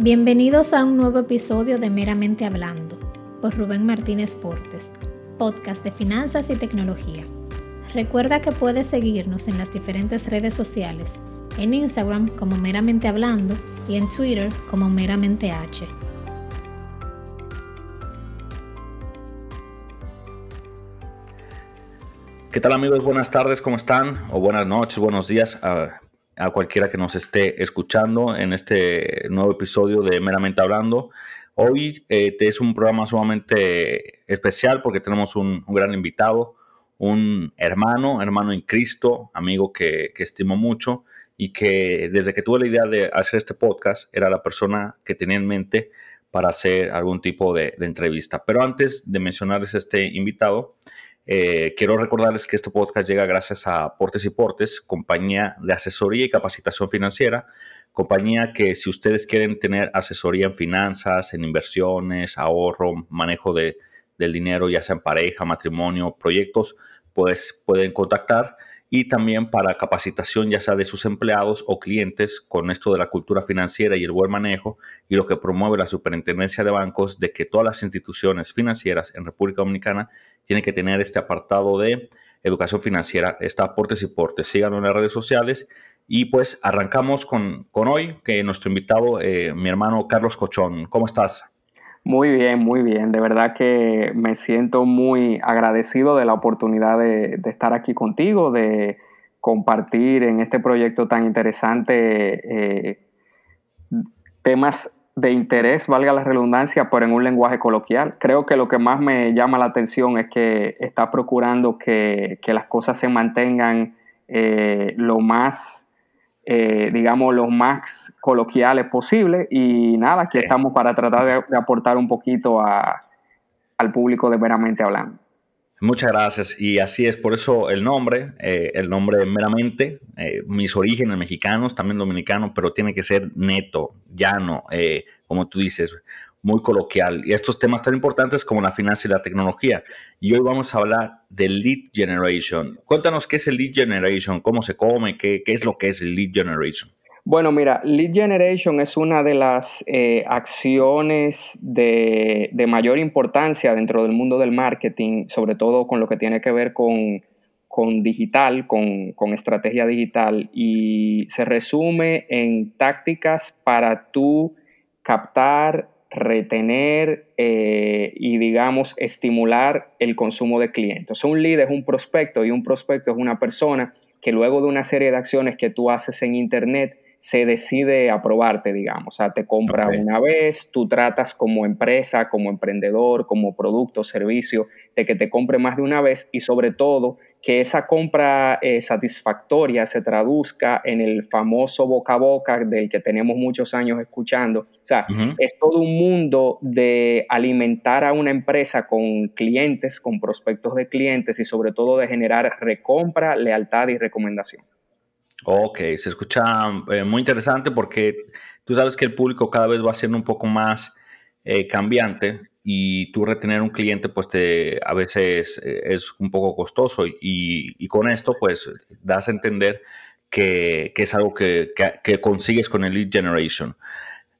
Bienvenidos a un nuevo episodio de Meramente Hablando por Rubén Martínez Portes, podcast de finanzas y tecnología. Recuerda que puedes seguirnos en las diferentes redes sociales, en Instagram como Meramente Hablando y en Twitter como Meramente H. ¿Qué tal amigos? Buenas tardes, ¿cómo están? O buenas noches, buenos días a cualquiera que nos esté escuchando en este nuevo episodio de Meramente Hablando. Hoy eh, es un programa sumamente especial porque tenemos un, gran invitado, un hermano, hermano en Cristo, amigo que, estimo mucho y que desde que tuve la idea de hacer este podcast era la persona que tenía en mente para hacer algún tipo de, de entrevista. Pero antes de mencionarles este invitado, eh, quiero recordarles que este podcast llega gracias a Portes y Portes, compañía de asesoría y capacitación financiera, compañía que si ustedes quieren tener asesoría en finanzas, en inversiones, ahorro, manejo de, del dinero, ya sea en pareja, matrimonio, proyectos, pues pueden contactar y también para capacitación ya sea de sus empleados o clientes con esto de la cultura financiera y el buen manejo y lo que promueve la Superintendencia de Bancos de que todas las instituciones financieras en República Dominicana tienen que tener este apartado de educación financiera, está aportes y portes. Síganlo en las redes sociales y pues arrancamos con, con hoy, que nuestro invitado, eh, mi hermano Carlos Cochón. ¿Cómo estás? Muy bien, muy bien. De verdad que me siento muy agradecido de la oportunidad de, estar aquí contigo, de compartir en este proyecto tan interesante eh, temas de interés, valga la redundancia, pero en un lenguaje coloquial. Creo que lo que más me llama la atención es que está procurando que, las cosas se mantengan eh, lo más eh, digamos, los más coloquiales posibles. Y nada, aquí estamos para tratar de, aportar un poquito al público de Meramente Hablando. Muchas gracias. Y así es, por eso el nombre, eh, el nombre meramente, eh, mis orígenes mexicanos, también dominicanos, pero tiene que ser neto, llano, como tú dices, muy coloquial. Y estos temas tan importantes como la finanza y la tecnología. Y hoy vamos a hablar de lead generation. Cuéntanos qué es el lead generation, cómo se come, qué, qué es lo que es el lead generation. Bueno, mira, lead generation es una de las eh, acciones de, de, mayor importancia dentro del mundo del marketing, sobre todo con lo que tiene que ver con, con digital, con, con, estrategia digital, y se resume en tácticas para tú captar, retener eh, y, digamos, estimular el consumo de clientes. un lead es un prospecto y un prospecto es una persona que luego de una serie de acciones que tú haces en Internet, se decide aprobarte, digamos. O sea, te compra una vez, tú tratas como empresa, como emprendedor, como producto, servicio, de que te compre más de una vez y sobre todo que esa compra eh, satisfactoria se traduzca en el famoso boca a boca del que tenemos muchos años escuchando. O sea, es todo un mundo de alimentar a una empresa con clientes, con prospectos de clientes y sobre todo de generar recompra, lealtad y recomendación. Ok, se escucha eh, muy interesante porque tú sabes que el público cada vez va siendo un poco más eh, cambiante y tú retener un cliente pues te, a veces eh, es un poco costoso y, con esto pues das a entender que, es algo que, consigues con el lead generation.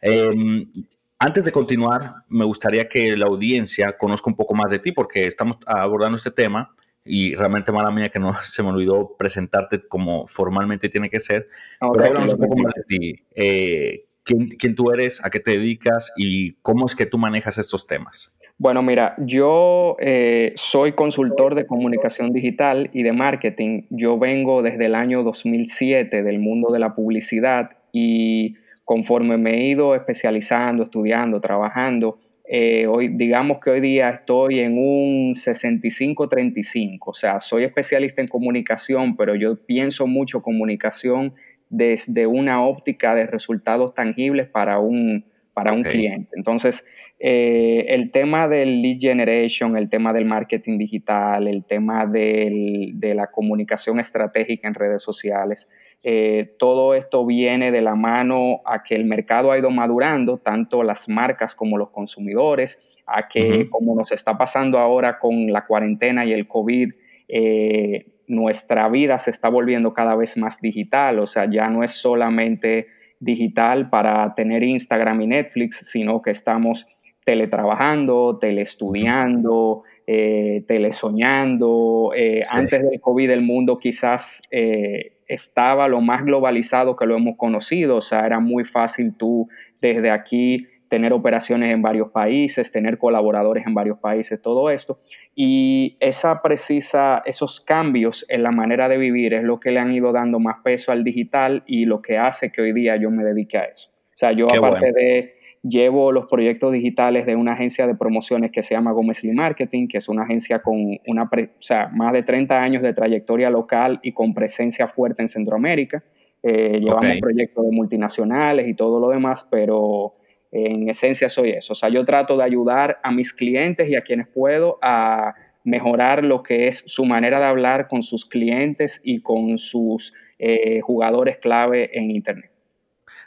Em, antes de continuar, me gustaría que la audiencia conozca un poco más de ti porque estamos abordando este tema y realmente mala mía que no se me olvidó presentarte como formalmente tiene que ser. pero háblanos un poco más de ti. Eh, quién, tú eres, a qué te dedicas y cómo es que tú manejas estos temas. Bueno, mira, yo eh, soy consultor de comunicación digital y de marketing. Yo vengo desde el año 2007 del mundo de la publicidad y conforme me he ido especializando, estudiando, trabajando, eh, hoy, digamos que hoy día estoy en un 65-35, o sea, soy especialista en comunicación, pero yo pienso mucho comunicación desde una óptica de resultados tangibles para un, para un cliente. Entonces, eh, el tema del lead generation, el tema del marketing digital, el tema de la comunicación estratégica en redes sociales, eh, todo esto viene de la mano a que el mercado ha ido madurando, tanto las marcas como los consumidores, a que como nos está pasando ahora con la cuarentena y el COVID, eh, nuestra vida se está volviendo cada vez más digital, o sea, ya no es solamente digital para tener Instagram y Netflix, sino que estamos teletrabajando, teleestudiando, eh, telesoñando. Eh, antes del COVID el mundo quizás eh, estaba lo más globalizado que lo hemos conocido, o sea, era muy fácil tú desde aquí tener operaciones en varios países, tener colaboradores en varios países, todo esto. Y esa precisa, esos cambios en la manera de vivir es lo que le han ido dando más peso al digital y lo que hace que hoy día yo me dedique a eso. O sea, yo aparte de llevo los proyectos digitales de una agencia de promociones que se llama Gómez Lee Marketing, que es una agencia con una o sea, más de 30 años de trayectoria local y con presencia fuerte en Centroamérica. Eh, llevamos proyectos de multinacionales y todo lo demás, pero en esencia soy eso. O sea, yo trato de ayudar a mis clientes y a quienes puedo a mejorar lo que es su manera de hablar con sus clientes y con sus eh, jugadores clave en Internet.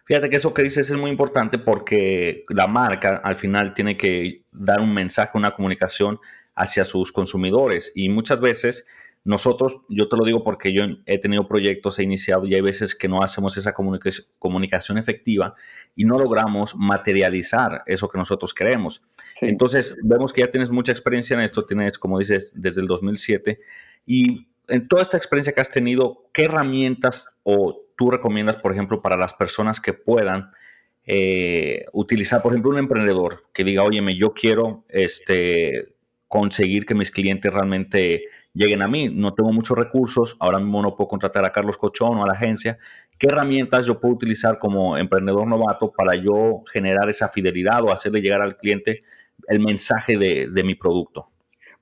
Fíjate que eso que dices es muy importante porque la marca al final tiene que dar un mensaje, una comunicación hacia sus consumidores y muchas veces nosotros, yo te lo digo porque yo he tenido proyectos, he iniciado y hay veces que no hacemos esa comunicación efectiva y no logramos materializar eso que nosotros queremos. Entonces, vemos que ya tienes mucha experiencia en esto, tienes, como dices, desde el 2007 y en toda esta experiencia que has tenido, ¿qué herramientas o tú recomiendas, por ejemplo, para las personas que puedan eh, utilizar, por ejemplo, un emprendedor que diga, óyeme, yo quiero este, conseguir que mis clientes realmente lleguen a mí. No tengo muchos recursos, ahora mismo no puedo contratar a Carlos Cochón o a la agencia. ¿Qué herramientas yo puedo utilizar como emprendedor novato para yo generar esa fidelidad o hacerle llegar al cliente el mensaje de mi producto?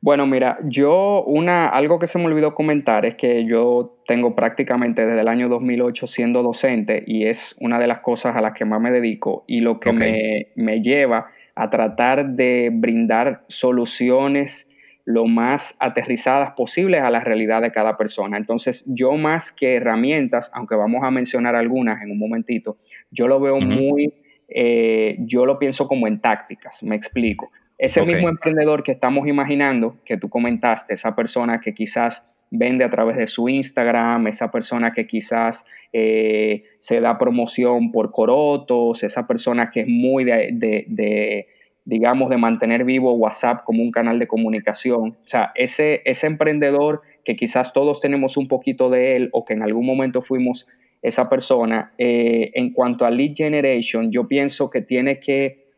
Bueno, mira, yo una, algo que se me olvidó comentar es que yo tengo prácticamente desde el año 2008 siendo docente y es una de las cosas a las que más me dedico y lo que me, me lleva a tratar de brindar soluciones lo más aterrizadas posibles a la realidad de cada persona. Entonces, yo más que herramientas, aunque vamos a mencionar algunas en un momentito, yo lo veo muy, eh, yo lo pienso como en tácticas, me explico. Ese mismo emprendedor que estamos imaginando, que tú comentaste, esa persona que quizás vende a través de su Instagram, esa persona que quizás eh, se da promoción por corotos, esa persona que es muy de, digamos, de mantener vivo WhatsApp como un canal de comunicación. O sea, ese, ese emprendedor que quizás todos tenemos un poquito de él o que en algún momento fuimos esa persona, eh, en cuanto a lead generation, yo pienso que tiene que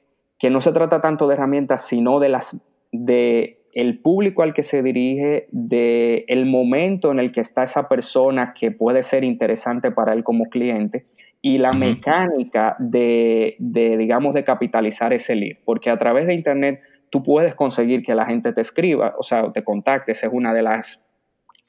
que no se trata tanto de herramientas, sino de las de el público al que se dirige, de el momento en el que está esa persona que puede ser interesante para él como cliente y la mecánica de, de, digamos, de capitalizar ese lead, porque a través de Internet tú puedes conseguir que la gente te escriba, o sea, te contacte, esa es una de las,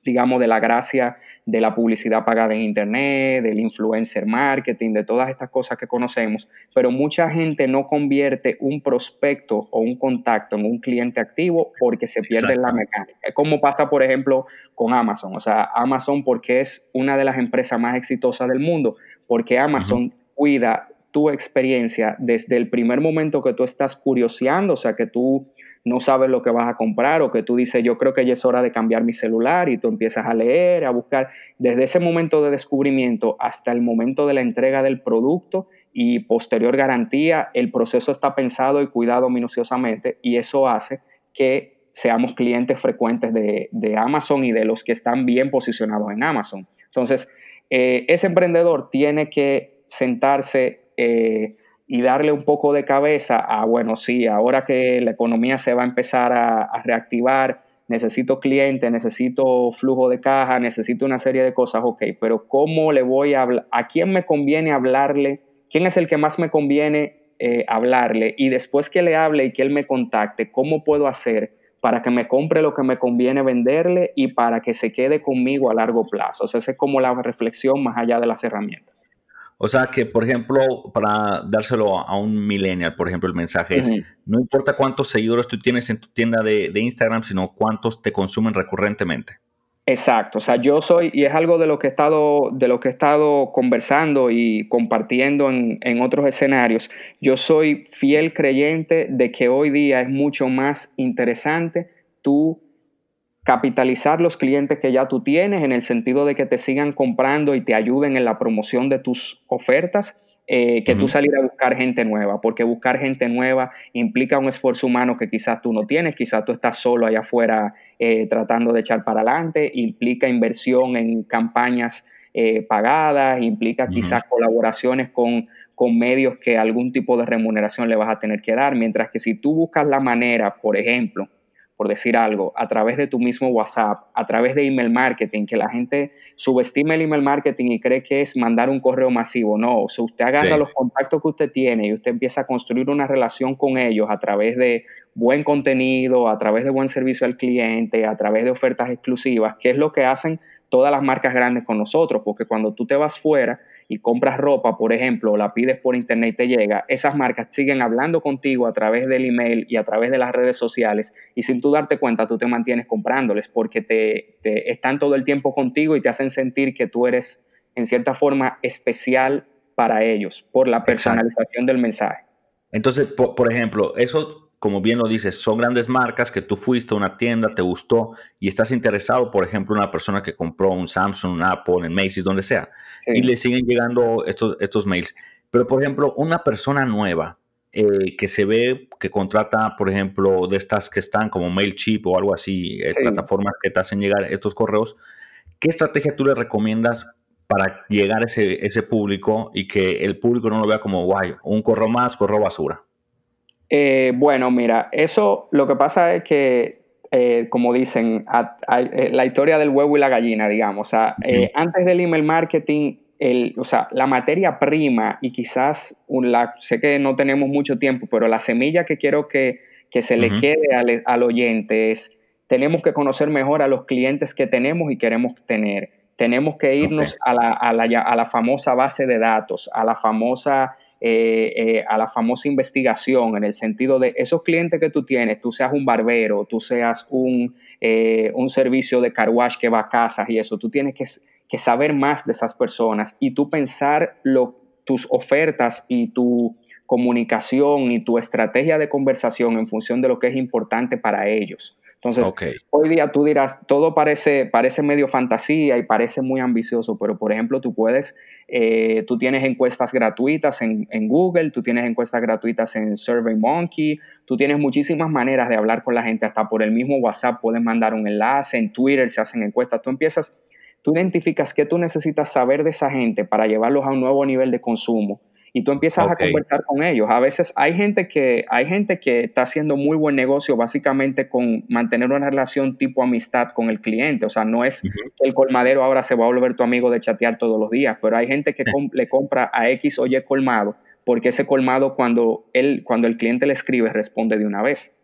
digamos, de la gracia de la publicidad pagada en Internet, del influencer marketing, de todas estas cosas que conocemos, pero mucha gente no convierte un prospecto o un contacto en un cliente activo porque se pierde la mecánica. Es como pasa, por ejemplo, con Amazon. O sea, Amazon porque es una de las empresas más exitosas del mundo, porque Amazon cuida tu experiencia desde el primer momento que tú estás curioseando, o sea, que tú no sabes lo que vas a comprar o que tú dices, yo creo que ya es hora de cambiar mi celular y tú empiezas a leer, a buscar, desde ese momento de descubrimiento hasta el momento de la entrega del producto y posterior garantía, el proceso está pensado y cuidado minuciosamente y eso hace que seamos clientes frecuentes de, Amazon y de los que están bien posicionados en Amazon. Entonces, eh, ese emprendedor tiene que sentarse eh, y darle un poco de cabeza a, bueno, sí, ahora que la economía se va a empezar a, reactivar, necesito cliente, necesito flujo de caja, necesito una serie de cosas, ok, pero ¿cómo le voy a hablar? ¿A quién me conviene hablarle? ¿Quién es el que más me conviene eh, hablarle? Y después que le hable y que él me contacte, ¿cómo puedo hacer para que me compre lo que me conviene venderle y para que se quede conmigo a largo plazo? O esa es como la reflexión más allá de las herramientas. O sea que, por ejemplo, para dárselo a un millennial, por ejemplo, el mensaje es, no importa cuántos seguidores tú tienes en tu tienda de, Instagram, sino cuántos te consumen recurrentemente. Exacto, o sea, yo soy, y es algo de lo que he estado, de lo que he estado conversando y compartiendo en, en otros escenarios, yo soy fiel creyente de que hoy día es mucho más interesante tú capitalizar los clientes que ya tú tienes en el sentido de que te sigan comprando y te ayuden en la promoción de tus ofertas, eh, que tú salir a buscar gente nueva, porque buscar gente nueva implica un esfuerzo humano que quizás tú no tienes, quizás tú estás solo allá afuera eh, tratando de echar para adelante, implica inversión en campañas eh, pagadas, implica quizás colaboraciones con, con medios que algún tipo de remuneración le vas a tener que dar, mientras que si tú buscas la manera, por ejemplo, por decir algo, a través de tu mismo WhatsApp, a través de email marketing, que la gente subestima el email marketing y cree que es mandar un correo masivo. No, o sea, usted agarra los contactos que usted tiene y usted empieza a construir una relación con ellos a través de buen contenido, a través de buen servicio al cliente, a través de ofertas exclusivas, que es lo que hacen todas las marcas grandes con nosotros, porque cuando tú te vas fuera, y compras ropa, por ejemplo, o la pides por internet y te llega, esas marcas siguen hablando contigo a través del email y a través de las redes sociales y sin tú darte cuenta tú te mantienes comprándoles porque te, están todo el tiempo contigo y te hacen sentir que tú eres en cierta forma especial para ellos por la personalización del mensaje. Entonces, por ejemplo, eso como bien lo dices, son grandes marcas que tú fuiste a una tienda, te gustó y estás interesado, por ejemplo, una persona que compró un Samsung, un Apple, en Macy's, donde sea, y le siguen llegando estos, estos mails. Pero, por ejemplo, una persona nueva eh, que se ve, que contrata, por ejemplo, de estas que están como MailChimp o algo así, eh, plataformas que te hacen llegar estos correos, ¿qué estrategia tú le recomiendas para llegar a ese, ese público y que el público no lo vea como, guay, un correo más, correo basura? Eh, bueno, mira, eso lo que pasa es que, eh, como dicen, eh, la historia del huevo y la gallina, digamos. O sea, antes del email marketing, el, o sea, la materia prima y quizás, la, sé que no tenemos mucho tiempo, pero la semilla que quiero que, se le quede al, oyente es, tenemos que conocer mejor a los clientes que tenemos y queremos tener. Tenemos que irnos a, la, a, la, a la famosa base de datos, a la famosa eh, eh, a la famosa investigación en el sentido de esos clientes que tú tienes, tú seas un barbero, tú seas un, eh, un servicio de car wash que va a casas y eso, tú tienes que, que saber más de esas personas y tú pensar lo, tus ofertas y tu comunicación y tu estrategia de conversación en función de lo que es importante para ellos. Entonces, hoy día tú dirás, todo parece, parece medio fantasía y parece muy ambicioso, pero por ejemplo, tú puedes, eh, tú tienes encuestas gratuitas en, Google, tú tienes encuestas gratuitas en SurveyMonkey, tú tienes muchísimas maneras de hablar con la gente, hasta por el mismo WhatsApp puedes mandar un enlace, en Twitter se hacen encuestas, tú empiezas, tú identificas qué tú necesitas saber de esa gente para llevarlos a un nuevo nivel de consumo y tú empiezas a conversar con ellos. A veces hay gente que hay gente que está haciendo muy buen negocio básicamente con mantener una relación tipo amistad con el cliente, o sea, no es que el colmadero ahora se va a volver tu amigo de chatear todos los días, pero hay gente que le compra a X o Y colmado porque ese colmado cuando él cuando el cliente le escribe responde de una vez.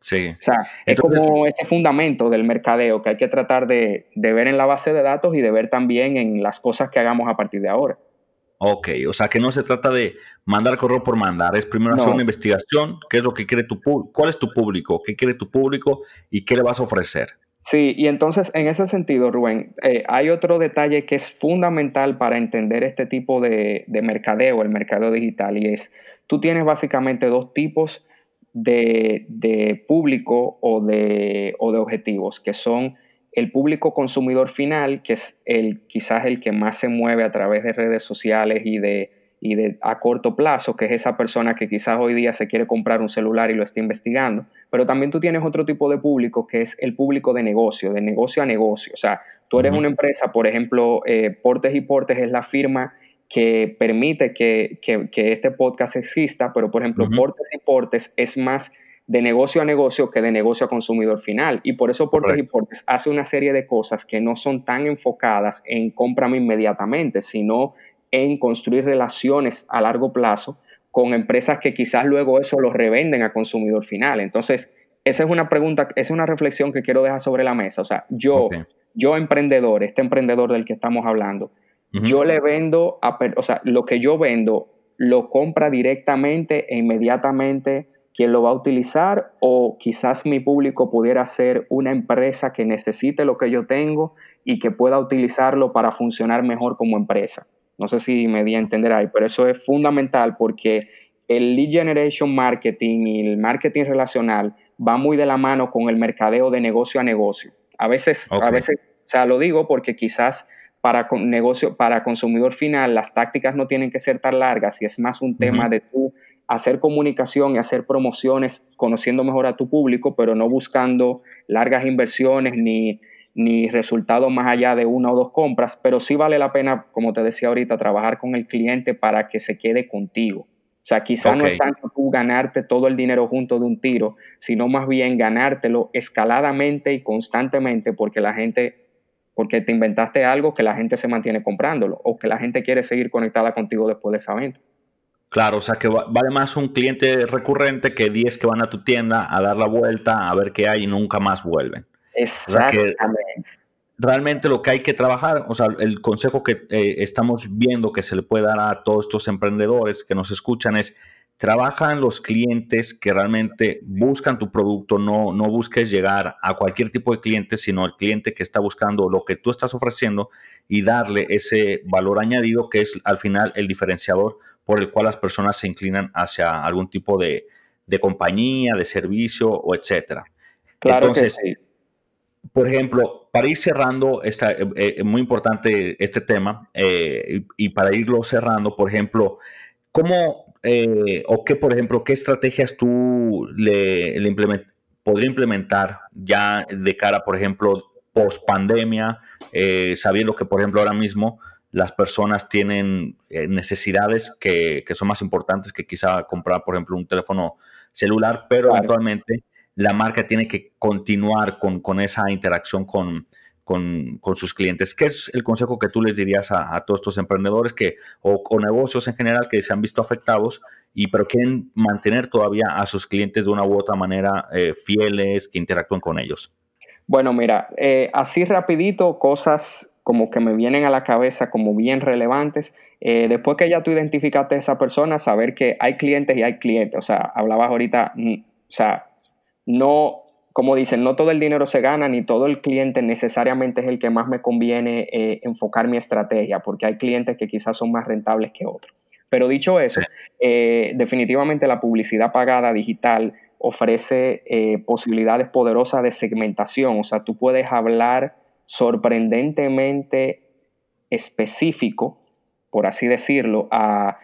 Sí. O sea, es como ese fundamento del mercadeo que hay que tratar de, de ver en la base de datos y de ver también en las cosas que hagamos a partir de ahora. Ok, o sea que no se trata de mandar correo por mandar, es primero hacer una investigación, qué es lo que quiere tu público, cuál es tu público, qué quiere tu público y qué le vas a ofrecer. Sí, y entonces en ese sentido, Rubén, eh, hay otro detalle que es fundamental para entender este tipo de, de mercadeo, el mercadeo digital, y es, tú tienes básicamente dos tipos de, de público o de, o de objetivos, que son el público consumidor final, que es el, quizás el que más se mueve a través de redes sociales y de, y de a corto plazo, que es esa persona que quizás hoy día se quiere comprar un celular y lo está investigando. Pero también tú tienes otro tipo de público que es el público de negocio, de negocio a negocio. O sea, tú eres una empresa, por ejemplo, eh, Portes y Portes es la firma que permite que, este podcast exista, pero por ejemplo, Portes y Portes es más de negocio a negocio que de negocio a consumidor final. Y por eso Portes y Portes hace una serie de cosas que no son tan enfocadas en cómprame inmediatamente, sino en construir relaciones a largo plazo con empresas que quizás luego eso lo revenden a consumidor final. Entonces, esa es una pregunta, esa es una reflexión que quiero dejar sobre la mesa. O sea, yo, yo emprendedor, este emprendedor del que estamos hablando, yo le vendo, a, o sea, lo que yo vendo lo compra directamente e inmediatamente quién lo va a utilizar o quizás mi público pudiera ser una empresa que necesite lo que yo tengo y que pueda utilizarlo para funcionar mejor como empresa. No sé si me di a entender ahí, pero eso es fundamental porque el lead generation marketing y el marketing relacional va muy de la mano con el mercadeo de negocio a negocio. A veces, a veces, o sea, lo digo porque quizás para negocio, para consumidor final, las tácticas no tienen que ser tan largas y es más un tema de tú hacer comunicación y hacer promociones conociendo mejor a tu público, pero no buscando largas inversiones ni, ni resultados más allá de una o dos compras, pero sí vale la pena, como te decía ahorita, trabajar con el cliente para que se quede contigo. O sea, quizá no es tanto tú ganarte todo el dinero junto de un tiro, sino más bien ganártelo escaladamente y constantemente porque la gente, porque te inventaste algo que la gente se mantiene comprándolo o que la gente quiere seguir conectada contigo después de esa venta. Claro, o sea que vale más un cliente recurrente que 10 que van a tu tienda a dar la vuelta, a ver qué hay y nunca más vuelven. Exactamente. realmente lo que hay que trabajar, o sea, el consejo que eh, estamos viendo que se le puede dar a todos estos emprendedores que nos escuchan es, trabajan los clientes que realmente buscan tu producto, no, no busques llegar a cualquier tipo de cliente, sino al cliente que está buscando lo que tú estás ofreciendo y darle ese valor añadido que es al final el diferenciador por el cual las personas se inclinan hacia algún tipo de, compañía, de servicio o etcétera. Claro Entonces, que sí. por ejemplo, para ir cerrando, esta, eh, eh, muy importante este tema, eh, y, para irlo cerrando, por ejemplo, ¿cómo o qué, por ejemplo, qué estrategias tú le, le podría implementar ya de cara, por ejemplo, post pandemia, sabiendo que, por ejemplo, ahora mismo las personas tienen eh, necesidades que, son más importantes que quizá comprar, por ejemplo, un teléfono celular, pero eventualmente la marca tiene que continuar con, esa interacción con, con, sus clientes. ¿Qué es el consejo que tú les dirías a, todos estos emprendedores que, o, negocios en general que se han visto afectados y pero quieren mantener todavía a sus clientes de una u otra manera eh, fieles, que interactúen con ellos? Bueno, mira, eh, así rapidito, cosas como que me vienen a la cabeza como bien relevantes. Eh, después que ya tú identificaste a esa persona, saber que hay clientes y hay clientes. O sea, hablabas ahorita, mm, o sea, no, como dicen, no todo el dinero se gana, ni todo el cliente necesariamente es el que más me conviene eh, enfocar mi estrategia, porque hay clientes que quizás son más rentables que otros. Pero dicho eso, eh, definitivamente la publicidad pagada digital ofrece posibilidades poderosas de segmentación. O sea, tú puedes hablar sorprendentemente específico, por así decirlo, a,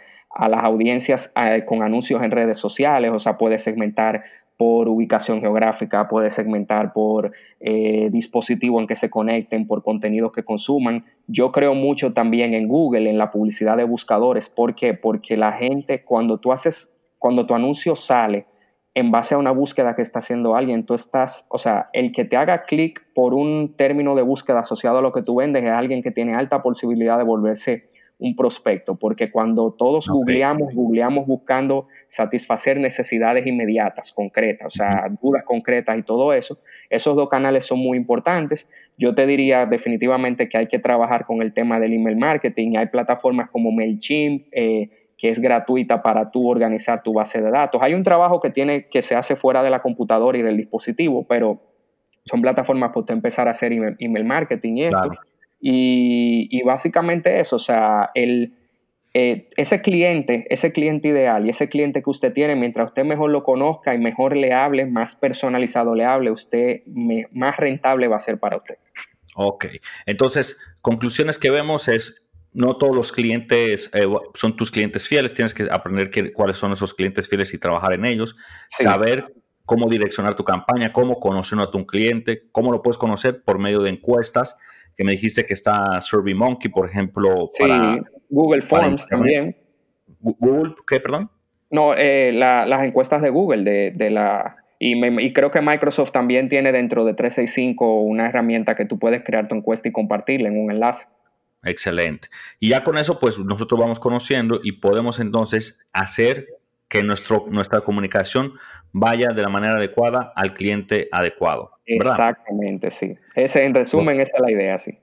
las audiencias con anuncios en redes sociales, o sea, puede segmentar por ubicación geográfica, puede segmentar por eh, dispositivo en que se conecten, por contenidos que consuman. Yo creo mucho también en Google, en la publicidad de buscadores. ¿Por qué? Porque la gente, cuando tú haces, cuando tu anuncio sale, en base a una búsqueda que está haciendo alguien, tú estás, o sea, el que te haga clic por un término de búsqueda asociado a lo que tú vendes es alguien que tiene alta posibilidad de volverse un prospecto, porque cuando todos googleamos, googleamos buscando satisfacer necesidades inmediatas, concretas, o sea, dudas concretas y todo eso, esos dos canales son muy importantes. Yo te diría definitivamente que hay que trabajar con el tema del email marketing. Hay plataformas como MailChimp, eh, que es gratuita para tú organizar tu base de datos. Hay un trabajo que, tiene, que se hace fuera de la computadora y del dispositivo, pero son plataformas para empezar a hacer email, marketing y esto. Y, básicamente eso, o sea, el, eh, ese cliente, ese cliente ideal y ese cliente que usted tiene, mientras usted mejor lo conozca y mejor le hable, más personalizado le hable, usted más rentable va a ser para usted. Ok, entonces, conclusiones que vemos es no todos los clientes eh, son tus clientes fieles, tienes que aprender cuáles son esos clientes fieles y trabajar en ellos, saber cómo direccionar tu campaña, cómo conocer a tu cliente, cómo lo puedes conocer por medio de encuestas, que me dijiste que está SurveyMonkey, por ejemplo, sí, Google Forms también. ¿Google qué, perdón? No, eh, las encuestas de Google, de, la... Y, y, creo que Microsoft también tiene dentro de 365 una herramienta que tú puedes crear tu encuesta y compartirla en un enlace. Excelente. Y ya con eso, pues nosotros vamos conociendo y podemos entonces hacer que nuestro, nuestra comunicación vaya de la manera adecuada al cliente adecuado. Exactamente, sí. Ese, en resumen, esa es la idea, sí.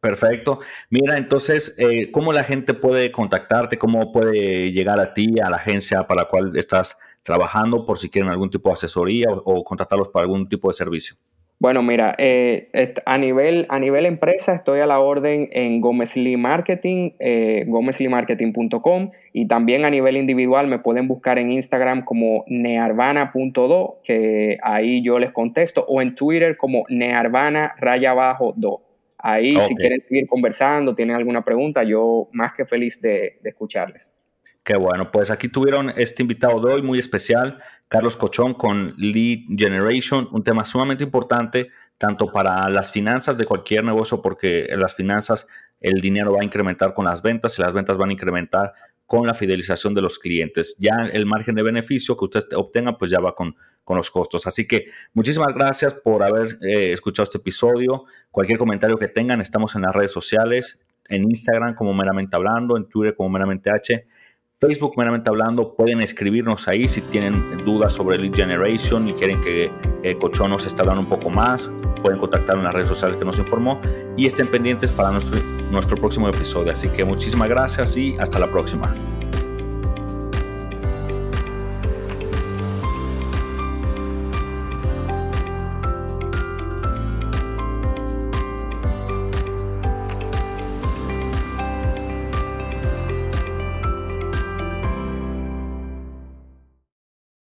Perfecto. Mira, entonces, eh, ¿cómo la gente puede contactarte? ¿Cómo puede llegar a ti, a la agencia para la cual estás trabajando, por si quieren algún tipo de asesoría o, o contratarlos para algún tipo de servicio? Bueno, mira, eh, a, nivel, a nivel empresa estoy a la orden en Gómez Lee Marketing, eh, y también a nivel individual me pueden buscar en Instagram como nearvana.do, que ahí yo les contesto, o en Twitter como nearvana raya abajo do. Ahí, si quieren seguir conversando, tienen alguna pregunta, yo más que feliz de, de escucharles. Qué bueno, pues aquí tuvieron este invitado de hoy muy especial, Carlos Cochón con Lead Generation, un tema sumamente importante tanto para las finanzas de cualquier negocio, porque en las finanzas el dinero va a incrementar con las ventas y las ventas van a incrementar con la fidelización de los clientes. Ya el margen de beneficio que usted obtenga, pues ya va con, con los costos. Así que muchísimas gracias por haber eh, escuchado este episodio. Cualquier comentario que tengan, estamos en las redes sociales, en Instagram como meramente hablando, en Twitter como meramente H Facebook, meramente hablando, pueden escribirnos ahí si tienen dudas sobre Lead Generation y quieren que eh, Cochón nos esté hablando un poco más. Pueden contactar en las redes sociales que nos informó y estén pendientes para nuestro, nuestro próximo episodio. Así que muchísimas gracias y hasta la próxima.